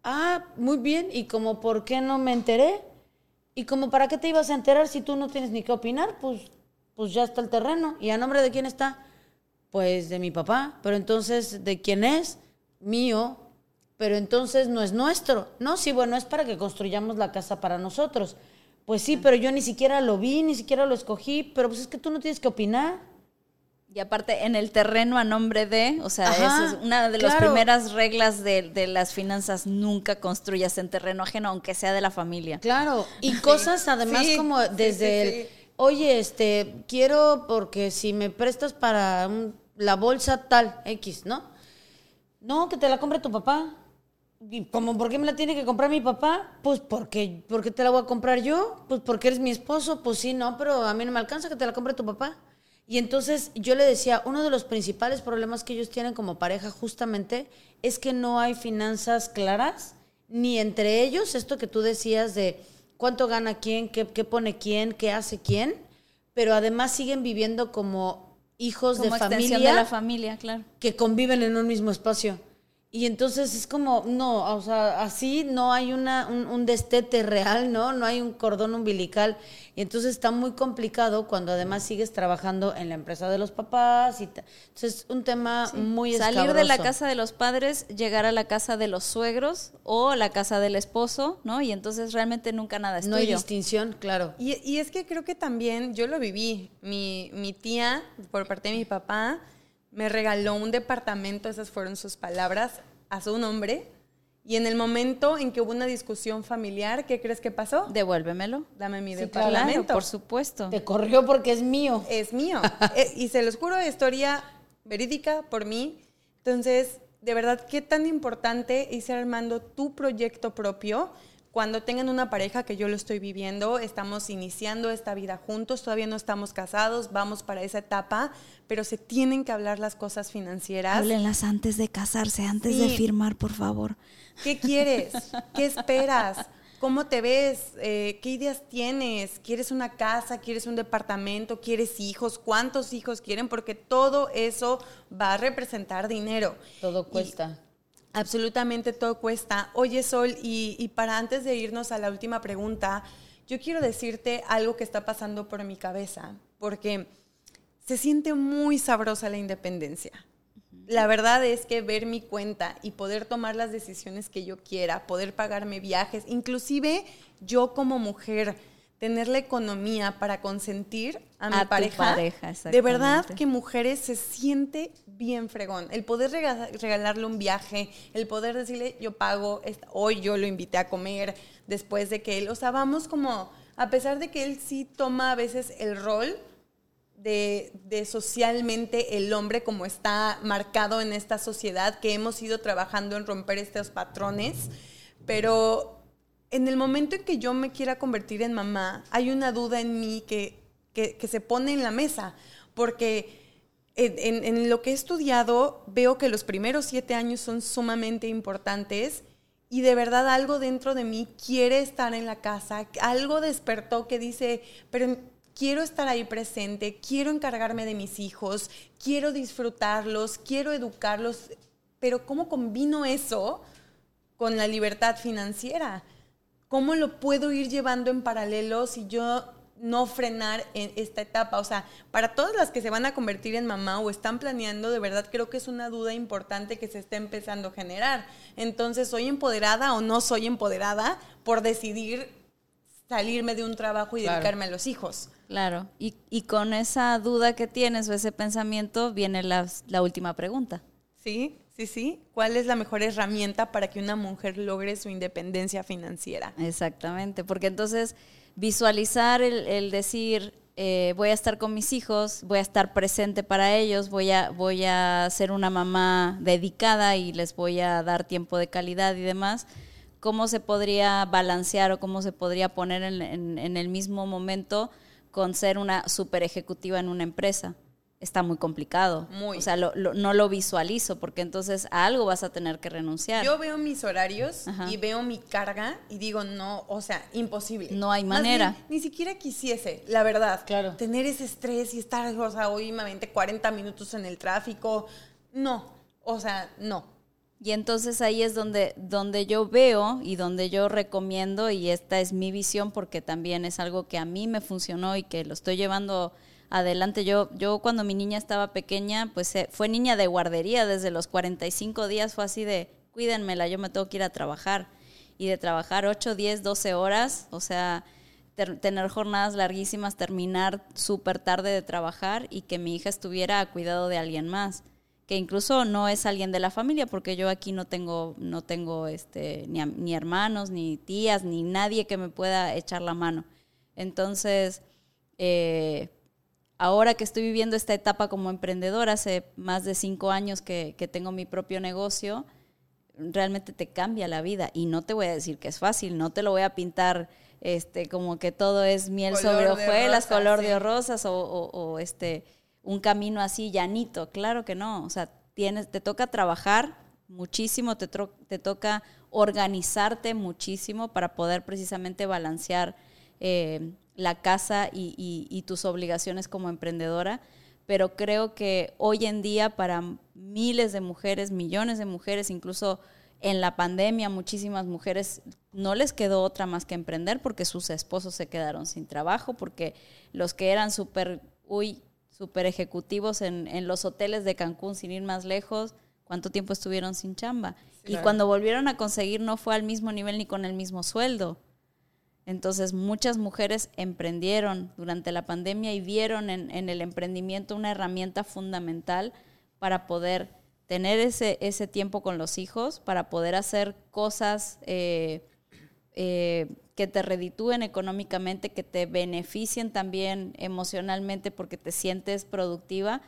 Ah, muy bien, ¿y como por qué no me enteré? ¿Y como para qué te ibas a enterar si tú no tienes ni qué opinar? Pues, pues ya está el terreno. ¿Y a nombre de quién está? Pues de mi papá. Pero entonces, ¿de quién es? Mío. Pero entonces no es nuestro. No, sí, bueno, es para que construyamos la casa para nosotros. Pues sí, pero yo ni siquiera lo vi, ni siquiera lo escogí, pero pues es que tú no tienes que opinar. Y aparte, en el terreno a nombre de, o sea, esa es una de las primeras reglas de, de, las finanzas, nunca construyas en terreno ajeno, aunque sea de la familia. Claro, y cosas además como desde el, oye, este, quiero porque si me prestas para la bolsa tal, X, ¿no? No, que te la compre tu papá. ¿Y como por qué me la tiene que comprar mi papá? Pues porque, porque te la voy a comprar yo, pues porque eres mi esposo, pues sí, no, pero a mí no me alcanza que te la compre tu papá. Y entonces yo le decía, uno de los principales problemas que ellos tienen como pareja justamente es que no hay finanzas claras, ni entre ellos, esto que tú decías de cuánto gana quién, qué, qué pone quién, qué hace quién, pero además siguen viviendo como hijos de familia. de la familia, claro. Que conviven en un mismo espacio. Y entonces es como, no, o sea, así no hay una, un, destete real, ¿no? No hay un cordón umbilical. Y entonces está muy complicado cuando además sigues trabajando en la empresa de los papás. Y entonces es un tema muy Salir de la casa de los padres, llegar a la casa de los suegros o a la casa del esposo, ¿no? Y entonces realmente nunca nada es No hay distinción, claro. Y, y, es que creo que también yo lo viví. Mi, mi tía, por parte de mi papá, me regaló un departamento, esas fueron sus palabras, a su nombre. Y en el momento en que hubo una discusión familiar, ¿qué crees que pasó? Devuélvemelo. Dame mi departamento. por supuesto. Te corrió porque es mío. Es mío. Eh, y se los juro, historia verídica por mí. Entonces, de verdad, qué tan importante es armando tu proyecto propio cuando tengan una pareja que yo lo estoy viviendo, estamos iniciando esta vida juntos, todavía no estamos casados, vamos para esa etapa, pero se tienen que hablar las cosas financieras. Háblenlas antes de casarse, antes de firmar, por favor. ¿Qué quieres? ¿Qué esperas? ¿Cómo te ves? Eh, ¿Qué ideas tienes? ¿Quieres una casa? ¿Quieres un departamento? ¿Quieres hijos? ¿Cuántos hijos quieren? Porque todo eso va a representar dinero. Todo cuesta. Absolutamente todo cuesta. Oye, Sol, y, para antes de irnos a la última pregunta, yo quiero decirte algo que está pasando por mi cabeza, porque se siente muy sabrosa la independencia. La verdad es que ver mi cuenta y poder tomar las decisiones que yo quiera, poder pagarme viajes, inclusive yo como mujer, tener la economía para consentir a mi pareja. de verdad que mujeres se siente bien fregón. El poder regalarle un viaje, el poder decirle, yo pago, hoy yo lo invité a comer, después de que él, o sea, vamos como, a pesar de que él sí toma a veces el rol de, de socialmente el hombre como está marcado en esta sociedad, que hemos ido trabajando en romper estos patrones, pero en el momento en que yo me quiera convertir en mamá, hay una duda en mí que, se pone en la mesa, porque en, lo que he estudiado veo que los primeros siete años son sumamente importantes y de verdad algo dentro de mí quiere estar en la casa, algo despertó que dice, pero quiero estar ahí presente, quiero encargarme de mis hijos, quiero disfrutarlos, quiero educarlos, pero ¿cómo combino eso con la libertad financiera? ¿Cómo lo puedo ir llevando en paralelo si yo no frenar en esta etapa? O sea, para todas las que se van a convertir en mamá o están planeando, de verdad creo que es una duda importante que se está empezando a generar. Entonces, ¿soy empoderada o no soy empoderada por decidir salirme de un trabajo y dedicarme a los hijos? Claro, y, con esa duda que tienes o ese pensamiento viene la, la última pregunta. Sí. Sí, sí. ¿Cuál es la mejor herramienta para que una mujer logre su independencia financiera? Exactamente, porque entonces visualizar el, decir, eh, voy a estar con mis hijos, voy a estar presente para ellos, voy a, voy a ser una mamá dedicada y les voy a dar tiempo de calidad y demás, ¿cómo se podría balancear o cómo se podría poner en, en el mismo momento con ser una super ejecutiva en una empresa? Está muy complicado. Muy. O sea, lo- lo- no lo visualizo porque entonces a algo vas a tener que renunciar. Yo veo mis horarios Ajá. y veo mi carga y digo, no, o sea, imposible. No hay Más manera. bien, ni siquiera quisiese, la verdad. Claro. Tener ese estrés y estar, o sea, hoy me aventé 40 minutos en el tráfico. No, o sea, no. Y entonces ahí es donde, donde yo veo y donde yo recomiendo, y esta es mi visión porque también es algo que a mí me funcionó y que lo estoy llevando adelante. Yo, yo cuando mi niña estaba pequeña, pues eh, fue niña de guardería, desde los 45 días fue así de, cuídenmela, yo me tengo que ir a trabajar. Y de trabajar 8, 10, 12 horas, o sea, tener jornadas larguísimas, terminar súper tarde de trabajar y que mi hija estuviera a cuidado de alguien más que incluso no es alguien de la familia, porque yo aquí no tengo, no tengo este, ni, ni hermanos, ni tías, ni nadie que me pueda echar la mano. Entonces, eh, ahora que estoy viviendo esta etapa como emprendedora, hace más de cinco años que, que tengo mi propio negocio, realmente te cambia la vida. Y no te voy a decir que es fácil, no te lo voy a pintar este, como que todo es miel Color sobre hojuelas, rosa, color sí. de rosas o, o- o, este un camino así llanito, claro que no, o sea, tienes, te toca trabajar muchísimo, te, tro- te toca organizarte muchísimo para poder precisamente balancear eh, la casa y, y- y tus obligaciones como emprendedora, pero creo que hoy en día para miles de mujeres, millones de mujeres, incluso en la pandemia muchísimas mujeres no les quedó otra más que emprender porque sus esposos se quedaron sin trabajo, porque los que eran súper, uy, súper ejecutivos en, en los hoteles de Cancún, sin ir más lejos, ¿cuánto tiempo estuvieron sin chamba? y claro. cuando volvieron a conseguir no fue al mismo nivel ni con el mismo sueldo. Entonces muchas mujeres emprendieron durante la pandemia y vieron en, el emprendimiento una herramienta fundamental para poder tener ese, ese tiempo con los hijos, para poder hacer cosas eh, eh, que te reditúen económicamente, que te beneficien también emocionalmente porque te sientes productiva.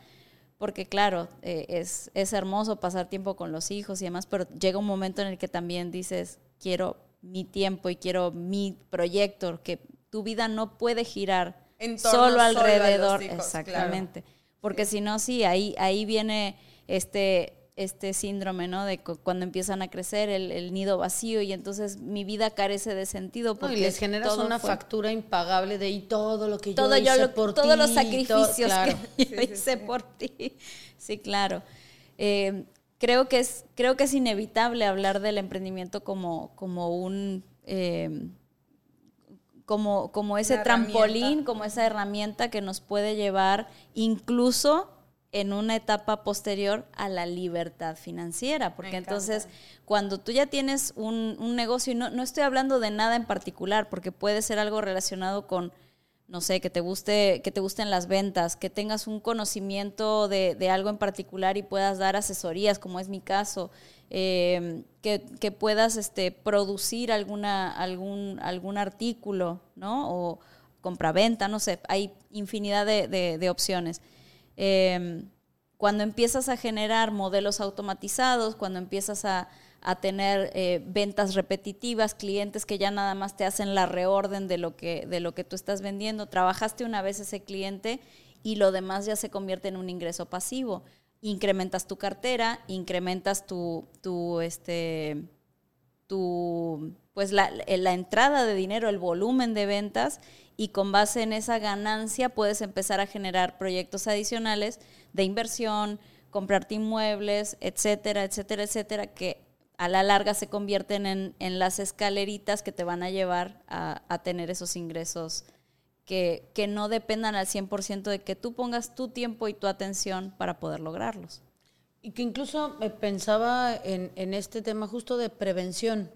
Porque claro, eh, es, es hermoso pasar tiempo con los hijos y demás, pero llega un momento en el que también dices, quiero mi tiempo y quiero mi proyecto, que tu vida no puede girar En torno solo los alrededor. hijos, Exactamente. Porque si no, sí, ahí, ahí viene este, este síndrome, ¿no? De cu- cuando empiezan a crecer el, el nido vacío y entonces mi vida carece de sentido. No, Porque y les generas una fue- factura impagable de y todo lo que yo todo yo hice lo- por todos ti, los todo- sacrificios claro. que yo hice por ti. Sí, claro. Eh, creo que es creo que es inevitable hablar del emprendimiento como como un eh, como como ese trampolín, como esa herramienta que nos puede llevar incluso en una etapa posterior a la libertad financiera, porque entonces cuando tú ya tienes un, un negocio, y no, no estoy hablando de nada en particular, porque puede ser algo relacionado con, no sé, que te guste, que te gusten las ventas, que tengas un conocimiento de, de algo en particular y puedas dar asesorías, como es mi caso, eh, que, que puedas este, producir alguna, algún, algún artículo, ¿no? O compraventa, no sé, hay infinidad de, de- opciones. Eh, cuando empiezas a generar modelos automatizados, cuando empiezas a, a tener eh, ventas repetitivas, clientes que ya nada más te hacen la reorden de lo, que, de lo que tú estás vendiendo, trabajaste una vez ese cliente y lo demás ya se convierte en un ingreso pasivo. Incrementas tu cartera, incrementas tu, tu este, tu pues la, la entrada de dinero, el volumen de ventas y con base en esa ganancia puedes empezar a generar proyectos adicionales de inversión, comprarte inmuebles, etcétera, etcétera, etcétera, que a la larga se convierten en, en las escaleritas que te van a llevar a, a tener esos ingresos que, que no dependan al 100% de que tú pongas tu tiempo y tu atención para poder lograrlos. Y que incluso pensaba en, en este tema justo de prevención,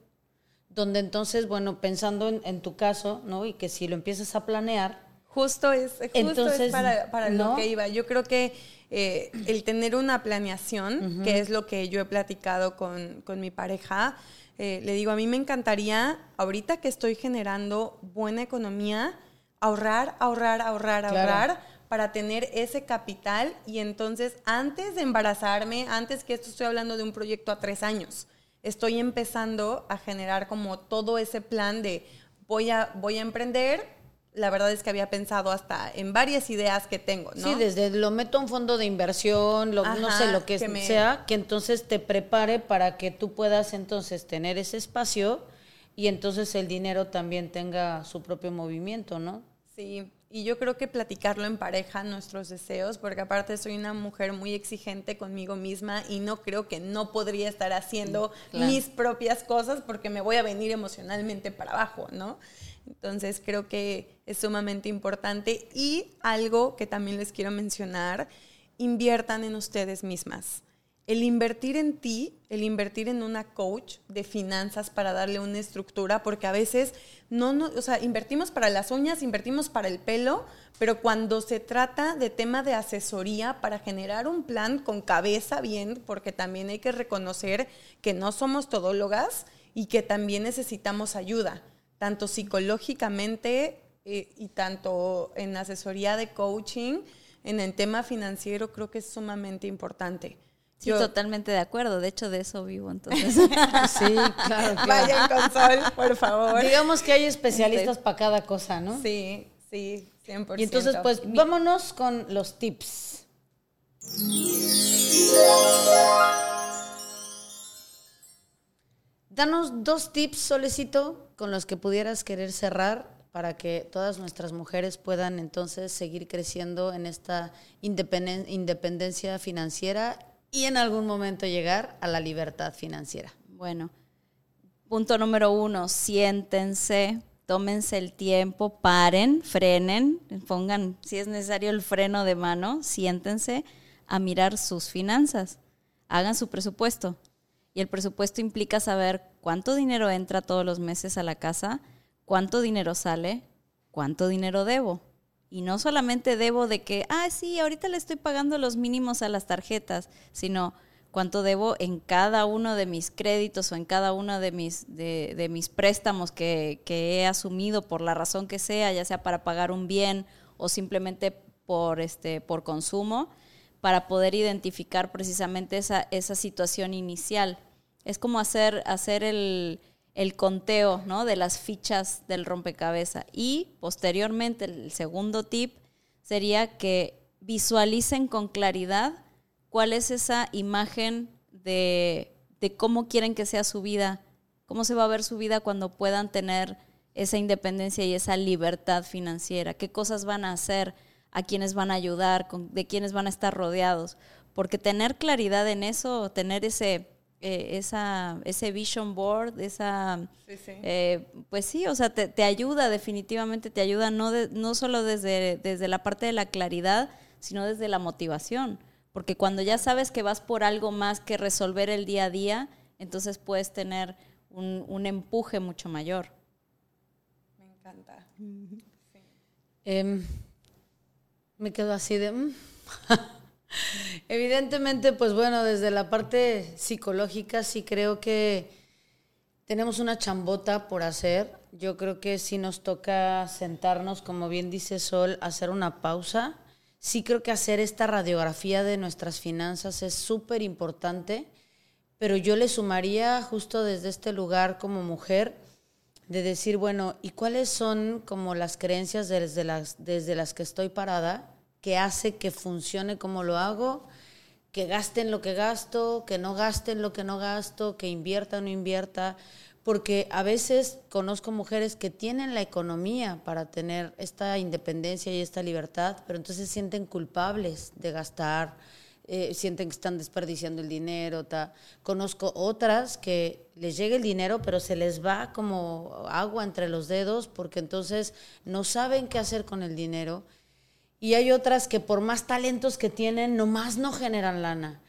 donde entonces, bueno, pensando en, en tu caso, ¿no? Y que si lo empiezas a planear, Justo es, justo Entonces, es para, para ¿no? lo que iba. Yo creo que eh, el tener una planeación, que es lo que yo he platicado con, con mi pareja, eh, le digo, a mí me encantaría, ahorita que estoy generando buena economía, ahorrar, ahorrar, ahorrar, Claro. ahorrar para tener ese capital y entonces antes de embarazarme, antes que esto estoy hablando de un proyecto a tres años, estoy empezando a generar como todo ese plan de voy a, voy a emprender, la verdad es que había pensado hasta en varias ideas que tengo, ¿no? Sí, desde lo meto a un fondo de inversión, lo, no sé, lo que, sea, que entonces te prepare para que tú puedas entonces tener ese espacio y entonces el dinero también tenga su propio movimiento, ¿no? Sí, y yo creo que platicarlo en pareja, nuestros deseos, porque aparte soy una mujer muy exigente conmigo misma y no creo que no podría estar haciendo mis propias cosas porque me voy a venir emocionalmente para abajo, ¿no? Entonces creo que es sumamente importante y algo que también les quiero mencionar, inviertan en ustedes mismas el invertir en ti, el invertir en una coach de finanzas para darle una estructura, porque a veces no, no, o sea, invertimos para las uñas, invertimos para el pelo, pero cuando se trata de tema de asesoría para generar un plan con cabeza bien, porque también hay que reconocer que no somos todólogas y que también necesitamos ayuda, tanto psicológicamente eh, y tanto en asesoría de coaching, en el tema financiero creo que es sumamente importante. Sí, totalmente de acuerdo. De hecho, de eso vivo, entonces. sí, claro, Vayan con Sol, por favor. Digamos que hay especialistas para cada cosa, ¿no? Sí, sí, 100%. Y entonces, pues, vámonos con los tips. Danos dos tips, Solecito, con los que pudieras querer cerrar para que todas nuestras mujeres puedan entonces seguir creciendo en esta independencia financiera y en algún momento llegar a la libertad financiera. Bueno, punto número uno, siéntense, tómense el tiempo, paren, frenen, pongan, si es necesario, el freno de mano, siéntense a mirar sus finanzas, hagan su presupuesto. Y el presupuesto implica saber cuánto dinero entra todos los meses a la casa, cuánto dinero sale, cuánto dinero debo. Y no solamente debo de que, ah, sí, ahorita le estoy pagando los mínimos a las tarjetas, sino cuánto debo en cada uno de mis créditos o en cada uno de mis, de, mis préstamos que, que, he asumido por la razón que sea, ya sea para pagar un bien o simplemente por, este, por consumo, para poder identificar precisamente esa, esa situación inicial. Es como hacer, hacer el, el conteo ¿no? de las fichas del rompecabezas. Y posteriormente, el segundo tip sería que visualicen con claridad cuál es esa imagen de, de cómo quieren que sea su vida, cómo se va a ver su vida cuando puedan tener esa independencia y esa libertad financiera, qué cosas van a hacer, a quiénes van a ayudar, de quiénes van a estar rodeados. Porque tener claridad en eso, tener ese, eh, esa, ese vision board, esa, eh, pues sí, o sea, te, ayuda definitivamente, te ayuda no, no solo desde, desde la parte de la claridad, sino desde la motivación, porque cuando ya sabes que vas por algo más que resolver el día a día, entonces puedes tener un, empuje mucho mayor. Me encanta. Em, me quedo así de... Mm. Evidentemente, pues bueno, desde la parte psicológica sí creo que tenemos una chambota por hacer. Yo creo que sí nos toca sentarnos, como bien dice Sol, hacer una pausa. Sí creo que hacer esta radiografía de nuestras finanzas es súper importante, pero yo le sumaría justo desde este lugar como mujer de decir, bueno, ¿y cuáles son como las creencias desde las, desde las que estoy parada? Que hace que funcione como lo hago, que gasten lo que gasto, que no gasten lo que no gasto, que invierta o no invierta, porque a veces conozco mujeres que tienen la economía para tener esta independencia y esta libertad, pero entonces se sienten culpables de gastar, eh, sienten que están desperdiciando el dinero. Ta. Conozco otras que les llega el dinero, pero se les va como agua entre los dedos porque entonces no saben qué hacer con el dinero y hay otras que por más talentos que tienen, nomás no generan lana.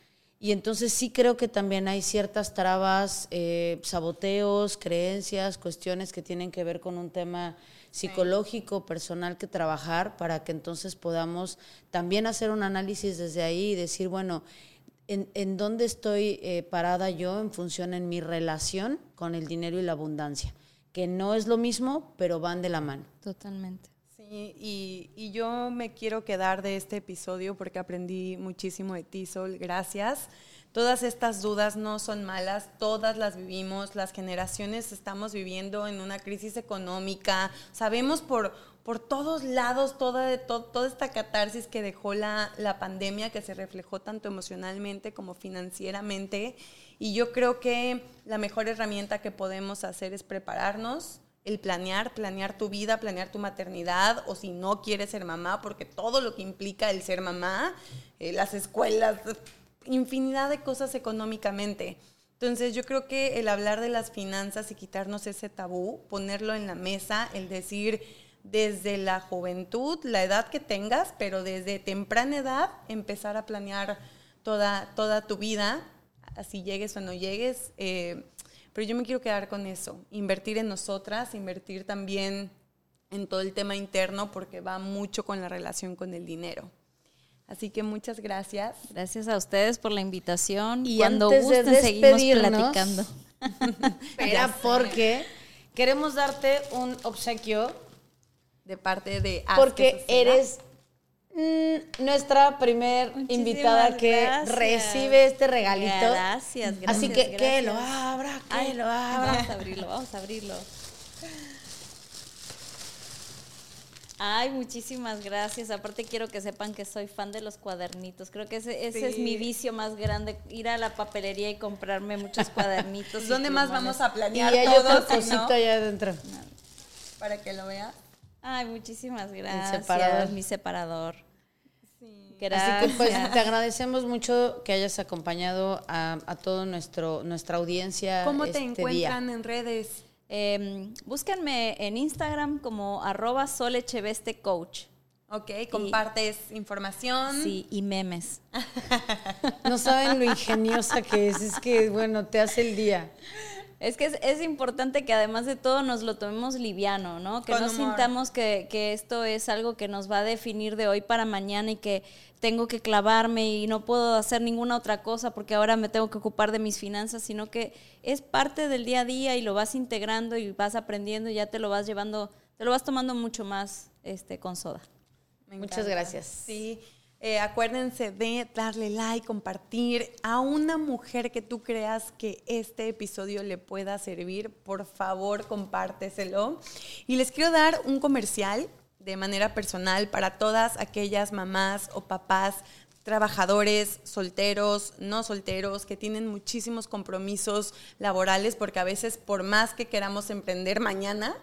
Y entonces sí creo que también hay ciertas trabas, eh, saboteos, creencias, cuestiones que tienen que ver con un tema psicológico, personal que trabajar para que entonces podamos también hacer un análisis desde ahí y decir, bueno, en, en dónde estoy eh, parada yo en función en mi relación con el dinero y la abundancia, que no es lo mismo, pero van de la mano. Totalmente y, yo me quiero quedar de este episodio porque aprendí muchísimo de ti, Sol. Gracias. Todas estas dudas no son malas, todas las vivimos, las generaciones estamos viviendo en una crisis económica, sabemos por, por todos lados, toda, toda esta catarsis que dejó la, la pandemia, que se reflejó tanto emocionalmente como financieramente. Y yo creo que la mejor herramienta que podemos hacer es prepararnos, el planear, planear tu vida, planear tu maternidad, o si no quieres ser mamá, porque todo lo que implica el ser mamá, eh, las escuelas, infinidad de cosas económicamente. Entonces yo creo que el hablar de las finanzas y quitarnos ese tabú, ponerlo en la mesa, el decir desde la juventud, la edad que tengas, pero desde temprana edad empezar a planear toda, toda tu vida, así llegues o no llegues. Eh, pero yo me quiero quedar con eso, invertir en nosotras, invertir también en todo el tema interno porque va mucho con la relación con el dinero. Así que muchas gracias. Gracias a ustedes por la invitación. Y cuando gusten seguimos platicando. Espera, porque queremos darte un obsequio de parte de Porque eres mm, nuestra primer invitada que recibe este regalito. Gracias, gracias. Así que que lo abra, que lo abra. Vamos a abrirlo, vamos a abrirlo. Ay, muchísimas gracias. Aparte quiero que sepan que soy fan de los cuadernitos. Creo que ese, es mi vicio más grande, ir a la papelería y comprarme muchos cuadernitos. ¿Dónde más vamos a planear y hay otra cosita allá adentro. Para que lo veas. Ay, muchísimas gracias. Mi separador. Mi separador. Sí. Gracias. Así que pues te agradecemos mucho que hayas acompañado a, a toda nuestra audiencia. ¿Cómo te este encuentran en redes? Eh, búsquenme en Instagram como arroba solechevestecoach. Ok, compartes información. Sí, y memes. no saben lo ingeniosa que es, es que, bueno, te hace el día. Es que es, importante que además de todo nos lo tomemos liviano, ¿no? Que no sintamos que, que, esto es algo que nos va a definir de hoy para mañana y que tengo que clavarme y no puedo hacer ninguna otra cosa porque ahora me tengo que ocupar de mis finanzas, sino que es parte del día a día y lo vas integrando y vas aprendiendo y ya te lo vas llevando, te lo vas tomando mucho más este, con soda. Muchas gracias. Sí. Eh, acuérdense de darle like, compartir a una mujer que tú creas que este episodio le pueda servir. Por favor, compárteselo. Y les quiero dar un comercial de manera personal para todas aquellas mamás o papás trabajadores, solteros, no solteros, que tienen muchísimos compromisos laborales, porque a veces por más que queramos emprender mañana,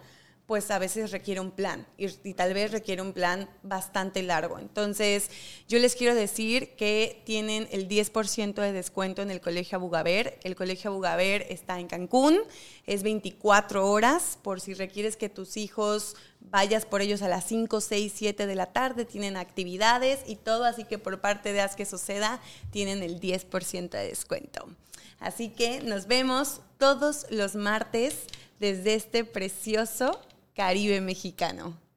pues a veces requiere un plan y, tal vez requiere un plan bastante largo. Entonces, yo les quiero decir que tienen el 10% de descuento en el Colegio Abugaber. El Colegio Abugaber está en Cancún, es 24 horas por si requieres que tus hijos vayas por ellos a las 5, 6, 7 de la tarde, tienen actividades y todo, así que por parte de Haz que Suceda tienen el 10% de descuento. Así que nos vemos todos los martes desde este precioso Caribe mexicano.